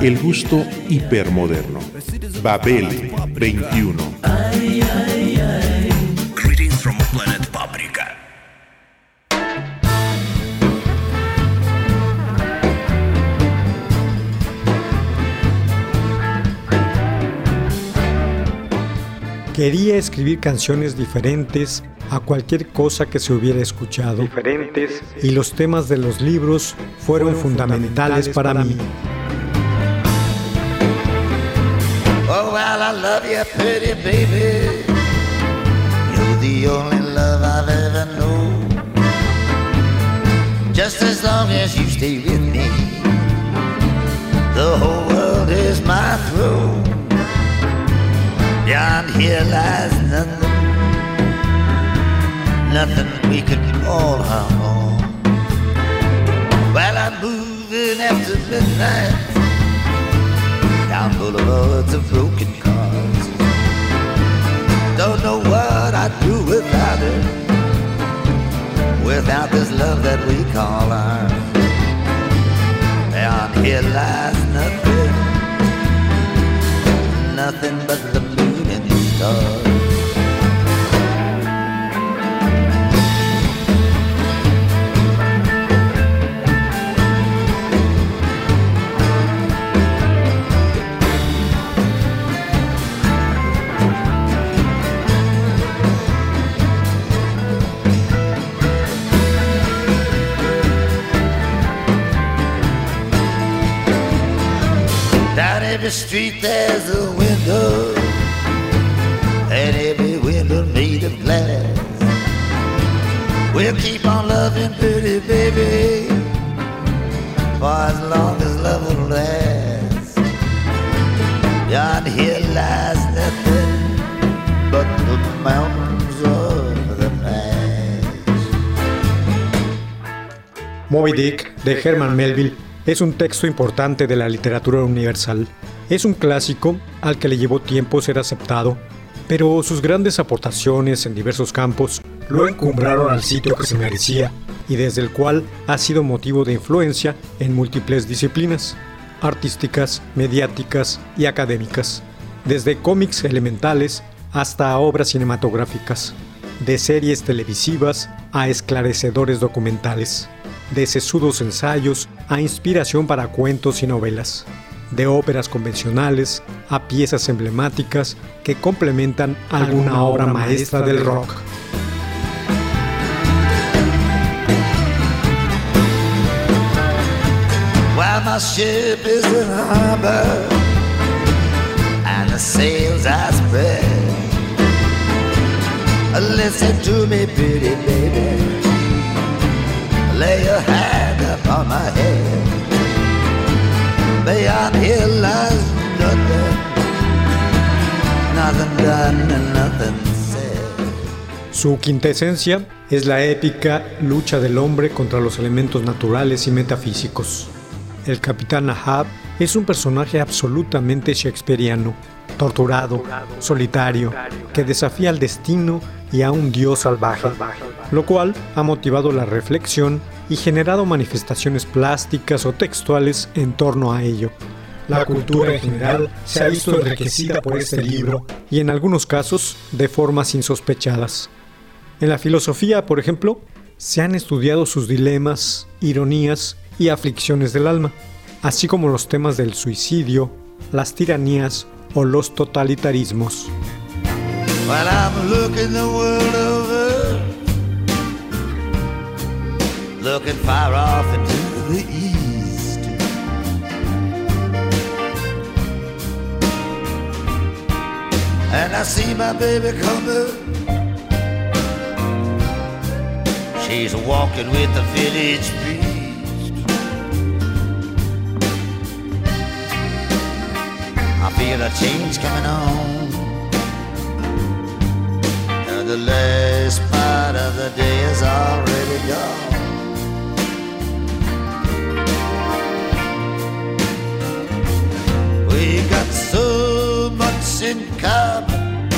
El gusto hipermoderno. Babel 21. Greetings from planet Paprika. Quería escribir canciones diferentes a cualquier cosa que se hubiera escuchado. diferentes Y los temas de los libros fueron fundamentales para mí. Well, I love you, pretty baby. You're the only love I've ever known. Just as long as you stay with me, the whole world is my throne. Beyond here lies nothing, nothing we could call our home. Well, I'm moving after midnight down boulevards of broken cars. Don't know what I'd do without it, without this love that we call ours. Beyond here lies nothing, nothing but De Herman Melville es un texto importante de la literatura universal. Es un clásico al que le llevó tiempo ser aceptado, pero sus grandes aportaciones en diversos campos lo encumbraron al sitio que se merecía y desde el cual ha sido motivo de influencia en múltiples disciplinas, artísticas, mediáticas y académicas, desde cómics elementales hasta obras cinematográficas, de series televisivas a esclarecedores documentales, de sesudos ensayos a inspiración para cuentos y novelas, de óperas convencionales a piezas emblemáticas que complementan alguna obra maestra del rock. While my ship is in harbor and the sails are spread. Listen to me, pretty baby. Lay your hand. Su es la épica lucha del hombre contra los elementos naturales y metafísicos. El capitán Ahab es un personaje absolutamente shakespeariano, torturado, solitario, que desafía al destino y a un dios salvaje, lo cual ha motivado la reflexión y generado manifestaciones plásticas o textuales en torno a ello. La cultura en general se ha visto enriquecida por este libro y en algunos casos de formas insospechadas. En la filosofía, por ejemplo, se han estudiado sus dilemas, ironías y aflicciones del alma, así como los temas del suicidio, las tiranías o los totalitarismos. While I'm looking the world over, looking far off into the east. And I see my baby coming. She's walking with the village priest. Feel a change coming on. And the last part of the day is already gone. We got so much in common.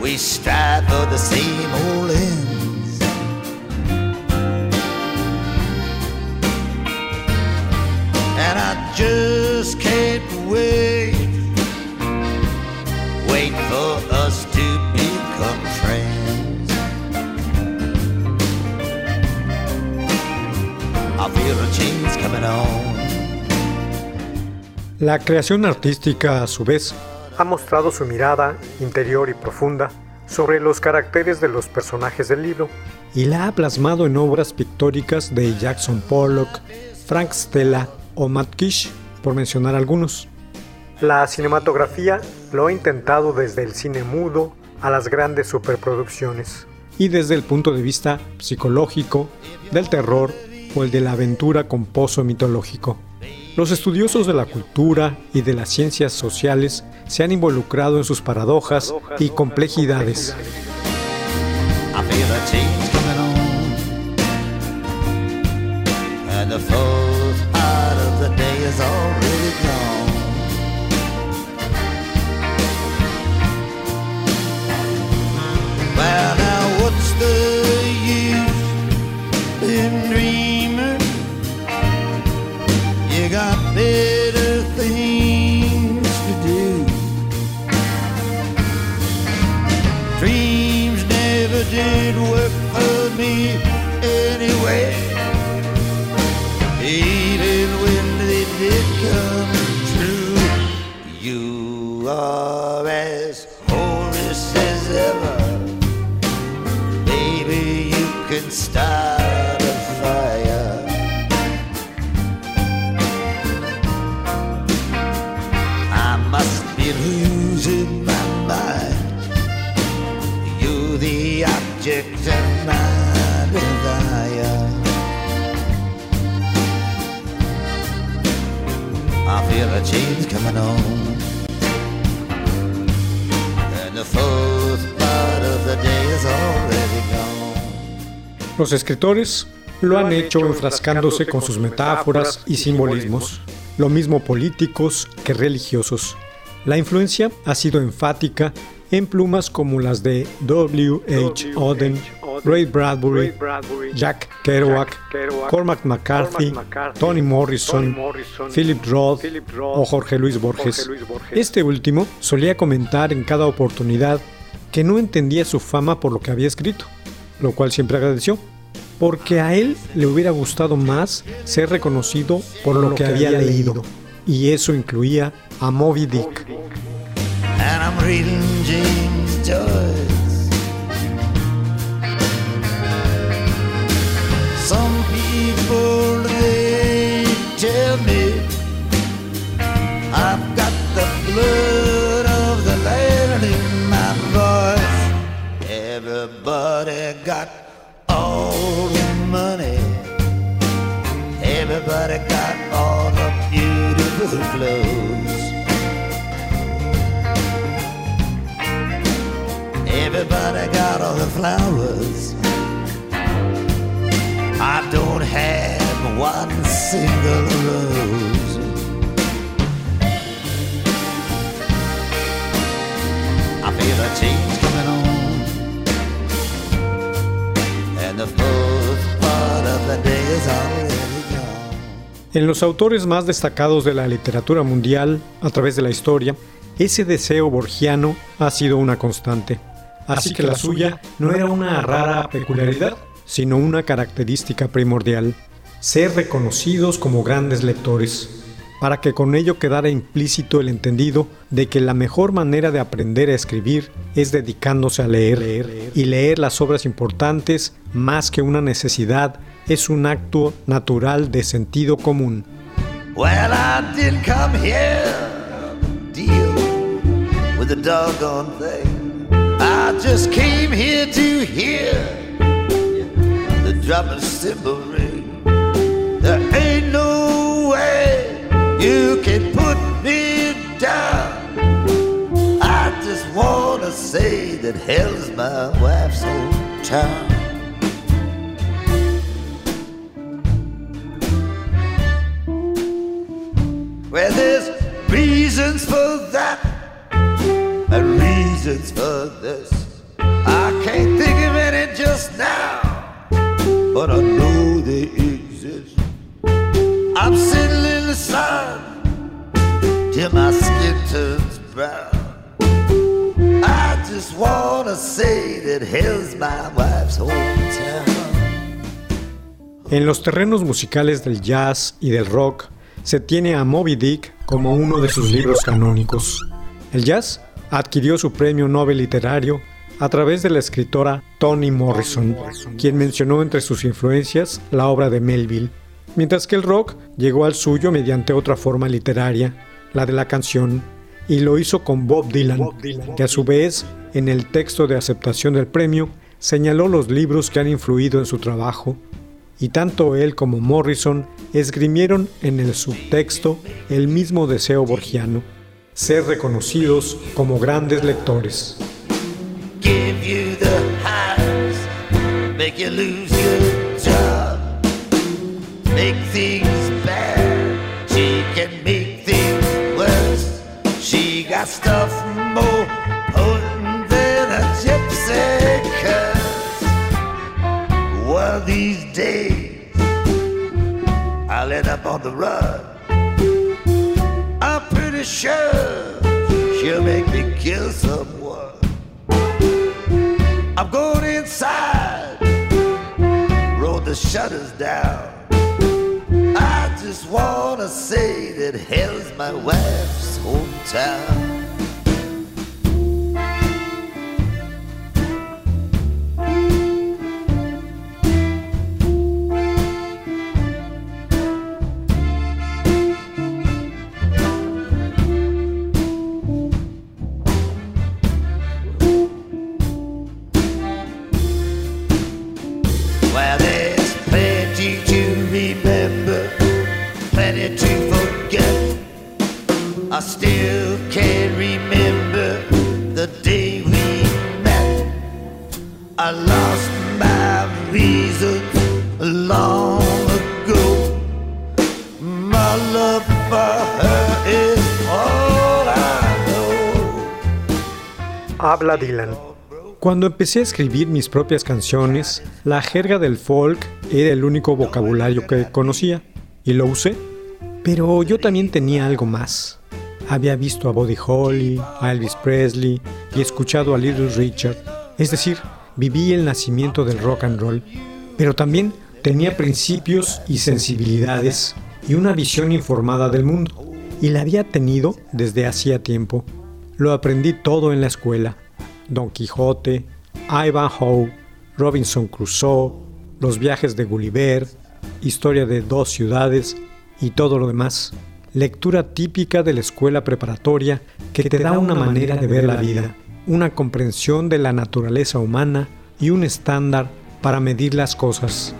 We strive for the same old ends. And I just can't wait. Wait for us to become friends. I feel a change coming on. La creación artística, a su vez, ha mostrado su mirada interior y profunda sobre los caracteres de los personajes del libro y la ha plasmado en obras pictóricas de Jackson Pollock, Frank Stella o Matt Kish, por mencionar algunos. La cinematografía lo ha intentado desde el cine mudo a las grandes superproducciones y desde el punto de vista psicológico, del terror o el de la aventura con pozo mitológico. Los estudiosos de la cultura y de las ciencias sociales se han involucrado en sus paradojas y complejidades. The object of my desire. I feel a change coming on. And the fourth part of the day is already gone. Los escritores lo han hecho enfrascándose con sus metáforas y simbolismos, lo mismo políticos que religiosos. La influencia ha sido enfática en plumas como las de W. H. Auden, Ray Bradbury, Jack Kerouac, Cormac McCarthy, Toni Morrison, Philip Roth o Jorge Luis Borges. Este último solía comentar en cada oportunidad que no entendía su fama por lo que había escrito, lo cual siempre agradeció, porque a él le hubiera gustado más ser reconocido por lo que había leído, y eso incluía a Moby Dick. And I'm reading James Joyce. Some people they tell me I've got the blood of the land in my voice. Everybody got all the money. Everybody got all the beautiful clothes. Everybody got all the flowers. I don't have one single rose. I feel a change coming on. And the fourth part of the day is already. En los autores más destacados de la literatura mundial a través de la historia, ese deseo borgiano ha sido una constante. Así que la suya no era una rara peculiaridad, sino una característica primordial, ser reconocidos como grandes lectores, para que con ello quedara implícito el entendido de que la mejor manera de aprender a escribir es dedicándose a leer, y leer las obras importantes más que una necesidad es un acto natural de sentido común. Well, I come here deal with the doggone thing. I just came here to hear the drop of cymbal ring. There ain't no way you can put me down. I just wanna say that hell's my wife's old Where well, there's reasons for that and reasons for this. Sun till my skin turns brown. I just wanna say that hell's my wife's. En los terrenos musicales del jazz y del rock, se tiene a Moby Dick como uno de sus libros canónicos. El jazz adquirió su premio Nobel literario a través de la escritora Toni Morrison, quien mencionó entre sus influencias la obra de Melville, mientras que el rock llegó al suyo mediante otra forma literaria, la de la canción, y lo hizo con Bob Dylan, que a su vez, en el texto de aceptación del premio, señaló los libros que han influido en su trabajo, y tanto él como Morrison esgrimieron en el subtexto el mismo deseo borgiano, ser reconocidos como grandes lectores. The highs, make you lose your job, make things bad. She can make things worse. She got stuff more potent than a gypsy curse. One of these days, I'll end up on the run. I'm pretty sure she'll make me kill someone. The shutters down. I just wanna say that hell's my wife's hometown. Cuando empecé a escribir mis propias canciones, la jerga del folk era el único vocabulario que conocía y lo usé. Pero yo también tenía algo más. Había visto a Buddy Holly, a Elvis Presley y escuchado a Little Richard. Es decir, viví el nacimiento del rock and roll. Pero también tenía principios y sensibilidades y una visión informada del mundo. Y la había tenido desde hacía tiempo. Lo aprendí todo en la escuela. Don Quijote, Ivanhoe, Robinson Crusoe, los viajes de Gulliver, historia de dos ciudades y todo lo demás. Lectura típica de la escuela preparatoria que te da una manera de ver la vida, una comprensión de la naturaleza humana y un estándar para medir las cosas.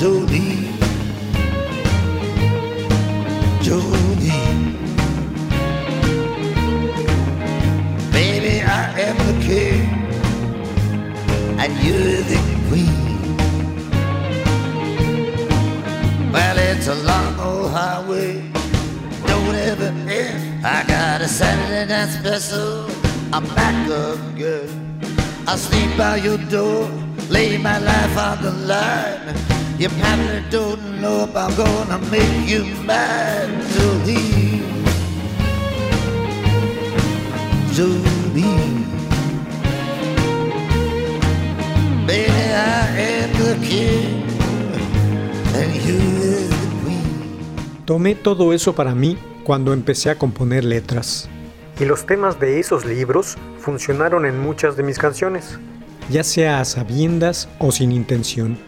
Jolene. Jolene. Baby, I am the king, and you're the queen. Well, it's a long old highway don't ever end. I got a Saturday night special. I'm back again. I sleep by your door, lay my life on the line. You probably don't know if I'm gonna make you mine, Jolene. Jolene. Baby, I am the king, and you is the queen. Tomé todo eso para mí cuando empecé a componer letras. Y los temas de esos libros funcionaron en muchas de mis canciones, ya sea a sabiendas o sin intención.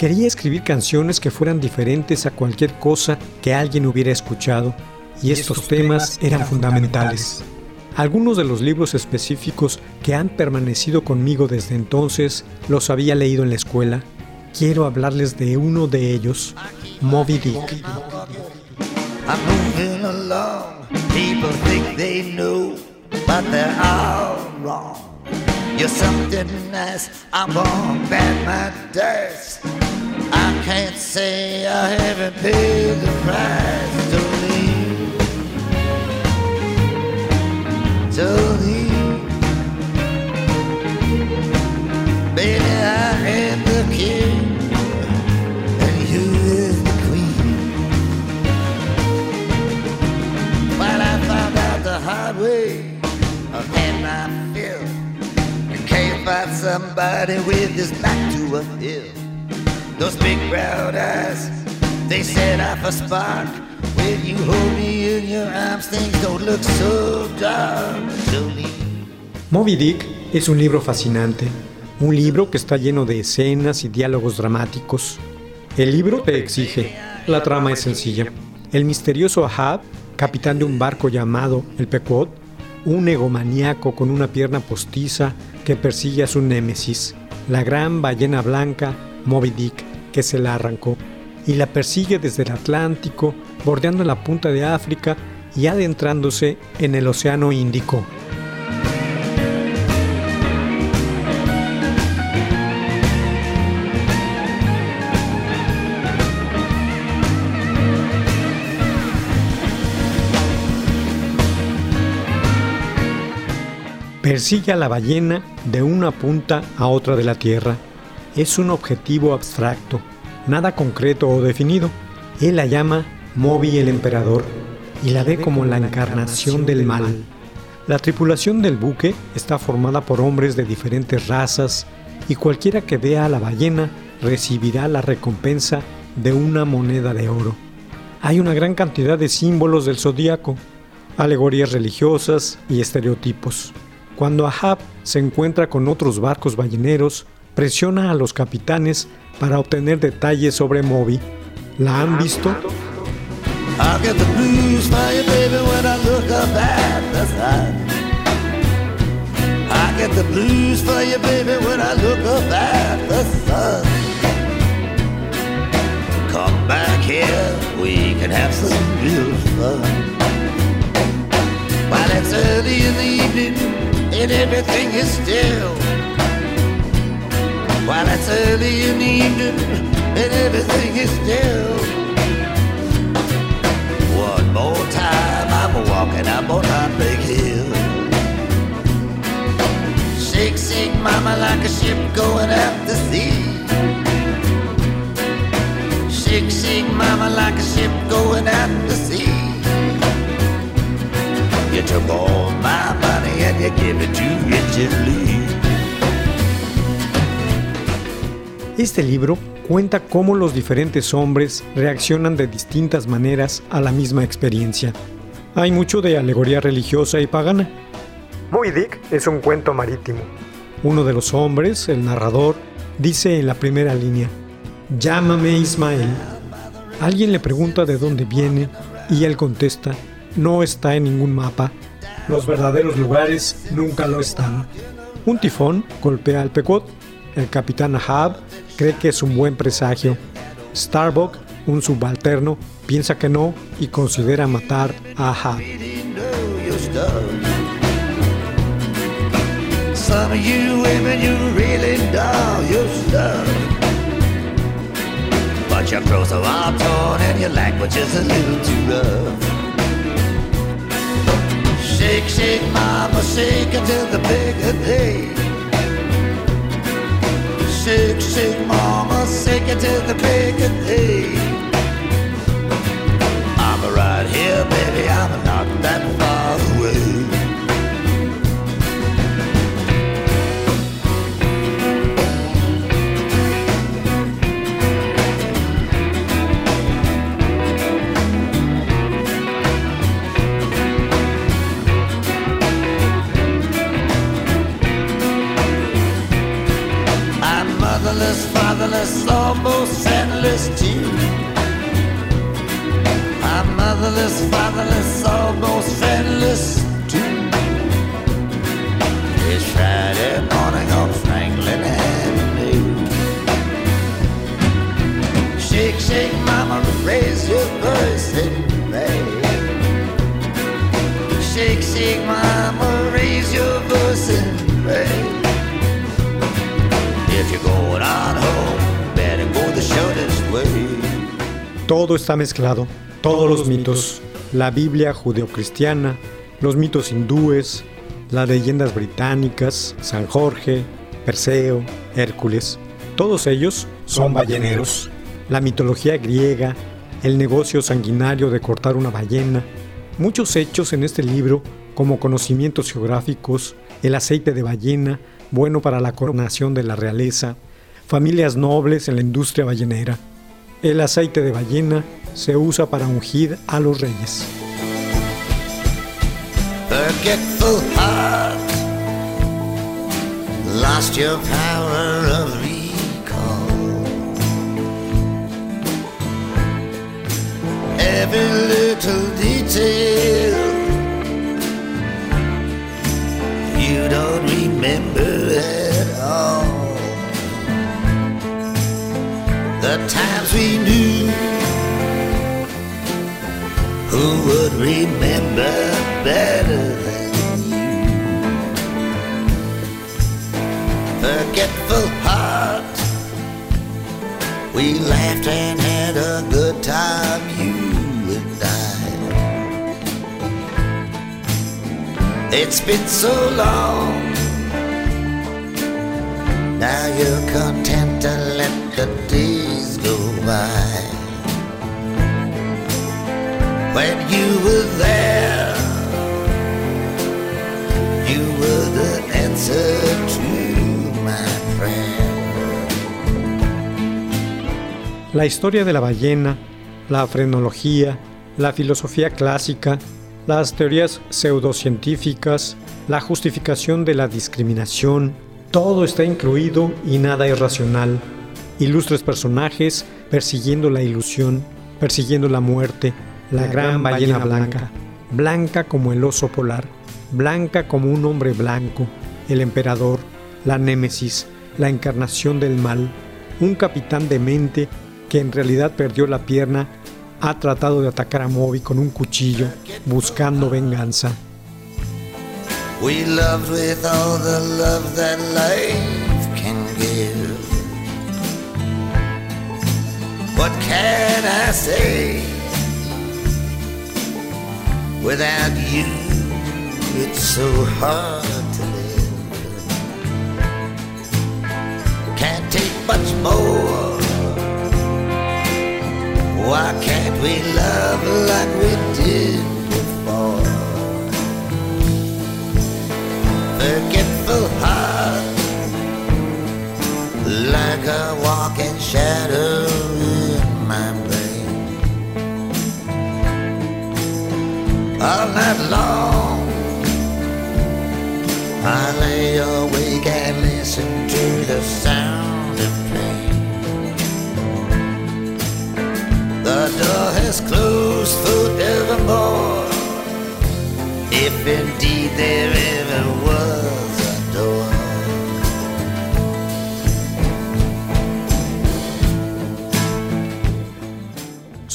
Quería escribir canciones que fueran diferentes a cualquier cosa que alguien hubiera escuchado, y estos temas eran fundamentales. Algunos de los libros específicos que han permanecido conmigo desde entonces los había leído en la escuela, quiero hablarles de uno de ellos, Moby Dick. I'm moving along. People think they know, but they're all wrong. You're something nice. I'm bad my dice. I can't say I haven't paid the price to leave. To leave. Baby, I am the king, and you is the queen. Well, I found out the hard way. Fill. And can't find somebody with his back to a hill. Those big brown eyes, they set off a spark. When you hold me in your arms, things don't look so dark. Moby Dick es un libro fascinante, un libro que está lleno de escenas y diálogos dramáticos. El libro te exige, la trama es sencilla. El misterioso Ahab, capitán de un barco llamado el Pequod, un egomaníaco con una pierna postiza que persigue a su némesis, la gran ballena blanca Moby Dick, que se la arrancó, y la persigue desde el Atlántico, bordeando la punta de África y adentrándose en el Océano Índico. Persigue a la ballena de una punta a otra de la Tierra. Es un objetivo abstracto, nada concreto o definido. Él la llama Moby el Emperador y la ve como la encarnación del mal. La tripulación del buque está formada por hombres de diferentes razas y cualquiera que vea a la ballena recibirá la recompensa de una moneda de oro. Hay una gran cantidad de símbolos del zodíaco, alegorías religiosas y estereotipos. Cuando Ahab se encuentra con otros barcos balleneros, presiona a los capitanes para obtener detalles sobre Moby. ¿La han visto? I get the blues for you, baby, when I look up at the sun. Come back here, we can have some real fun. While it's early in the evening and everything is still. While it's early in the evening and everything is still. One more time, I'm walking up on Heartbreak Hill. Shake, shake, mama, like a ship going out to sea. Shake, shake, mama, like a ship going out to sea. You took all my money and you give it to Richard Lee. Este libro cuenta cómo los diferentes hombres reaccionan de distintas maneras a la misma experiencia. Hay mucho de alegoría religiosa y pagana. Moby Dick es un cuento marítimo. Uno de los hombres, el narrador, dice en la primera línea, Llámame Ismael. Alguien le pregunta de dónde viene y él contesta, no está en ningún mapa. Los verdaderos lugares nunca lo están. Un tifón golpea al Pecot. El capitán Ahab cree que es un buen presagio. Starbuck, un subalterno, piensa que no y considera matar a stuff. Some of you women, you really know your stuff. But your clothes are torn and your language is a little too rough. Shake, shake, mama, shake until the of day. Shake, shake, mama, shake until the break of day. I'm right here, baby, I'm not that far away. Está mezclado, todos los mitos, la Biblia judeocristiana, los mitos hindúes, las leyendas británicas, San Jorge, Perseo, Hércules, todos ellos son balleneros. La mitología griega, el negocio sanguinario de cortar una ballena, muchos hechos en este libro como conocimientos geográficos, el aceite de ballena, bueno para la coronación de la realeza, familias nobles en la industria ballenera. El aceite de ballena se usa para ungir a los reyes. Forgetful heart, lost your power of recall. Every little detail you don't remember at all. The times we knew who would remember better than you? Forgetful heart, we laughed and had a good time, you and I. It's been so long. Now you're content to let the days the. La historia de la ballena, la frenología, la filosofía clásica, las teorías pseudocientíficas, la justificación de la discriminación, todo está incluido y nada es racional. Ilustres personajes persiguiendo la ilusión, persiguiendo la muerte, la gran ballena blanca, blanca como el oso polar, blanca como un hombre blanco, el emperador, la némesis, la encarnación del mal, un capitán demente que en realidad perdió la pierna, ha tratado de atacar a Moby con un cuchillo, buscando venganza. We loved with all the love that life can give. What can I say? Without you, it's so hard to live. Can't take much more. Why can't we love like we did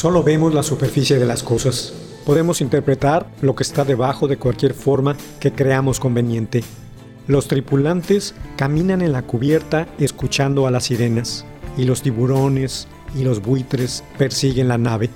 Solo vemos la superficie de las cosas. Podemos interpretar lo que está debajo de cualquier forma que creamos conveniente. Los tripulantes caminan en la cubierta escuchando a las sirenas, y los tiburones y los buitres persiguen la nave.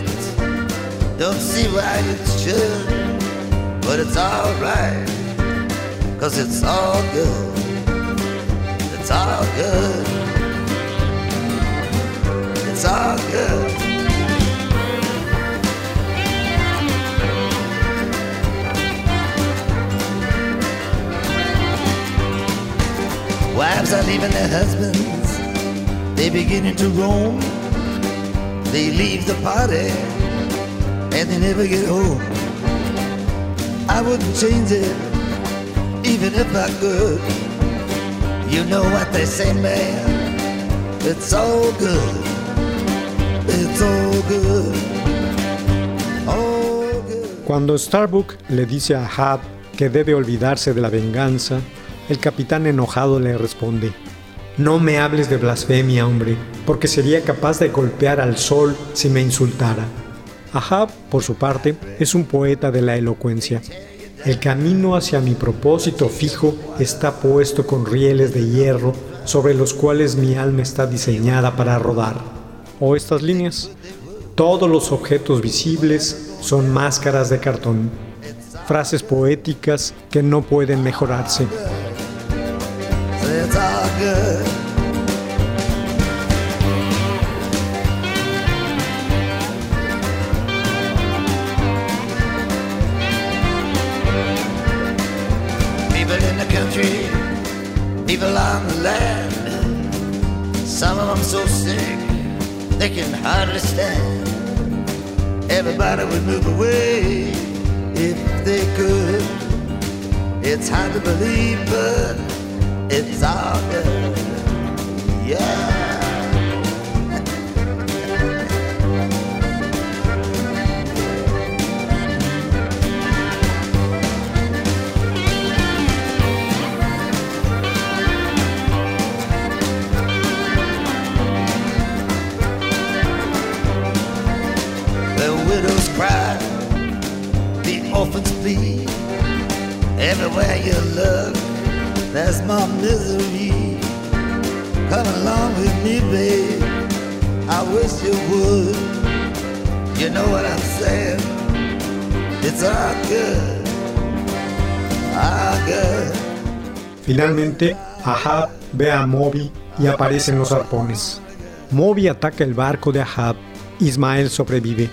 Difference. Don't see why it should. But it's alright. Cause it's all good. It's all good. It's all good. Wives are leaving their husbands. they're beginning to roam. They leave the party and they never get home. I wouldn't change it even if I could. You know what they say, man. It's all good. It's all good. Cuando Starbuck le dice a Ahab que debe olvidarse de la venganza, el capitán enojado le responde, No me hables de blasfemia, hombre, porque sería capaz de golpear al sol si me insultara. Ahab, por su parte, es un poeta de la elocuencia. El camino hacia mi propósito fijo está puesto con rieles de hierro sobre los cuales mi alma está diseñada para rodar. O estas líneas. Todos los objetos visibles son máscaras de cartón. Frases poéticas que no pueden mejorarse. Good. People in the country, people on the land. Some of them so sick they can hardly stand. Everybody would move away if they could. It's hard to believe, but it's all good. Yeah. The widows cry, the orphans bleed. Everywhere you look, there's more misery. Come along with me. I wish you would. You know what I'm saying? It's. All good. Finalmente, Ahab ve a Moby y aparecen los arpones. Moby ataca el barco de Ahab. Ismael sobrevive.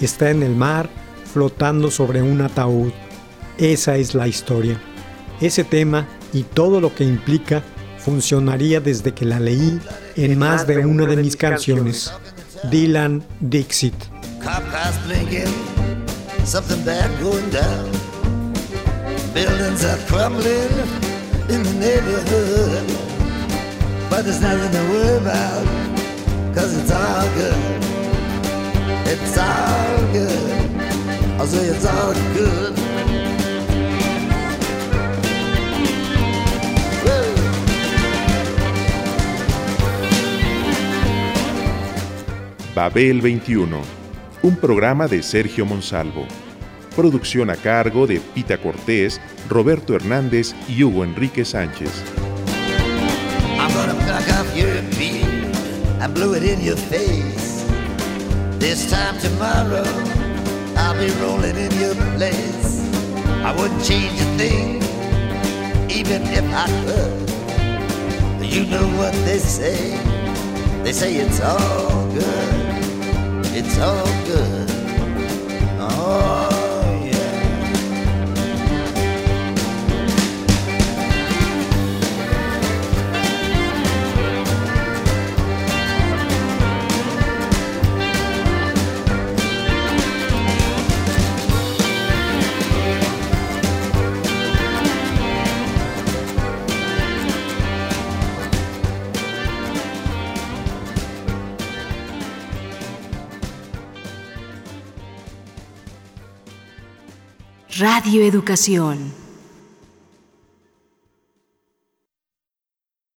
Está en el mar, flotando sobre un ataúd. Esa es la historia. Ese tema y todo lo que implica funcionaría desde que la leí en más de una de mis canciones. Dylan Dixit. Cop cars blinking, something bad Babel 21, un programa de Sergio Monsalvo. Producción a cargo de Pita Cortés, Roberto Hernández y Hugo Enrique Sánchez. I'm gonna pluck off your beard and blow it in your face. This time tomorrow, I'll be rolling in your place. I wouldn't change a thing, even if I could. You know what they say? They say it's all good. It's all good. Oh, Radio Educación.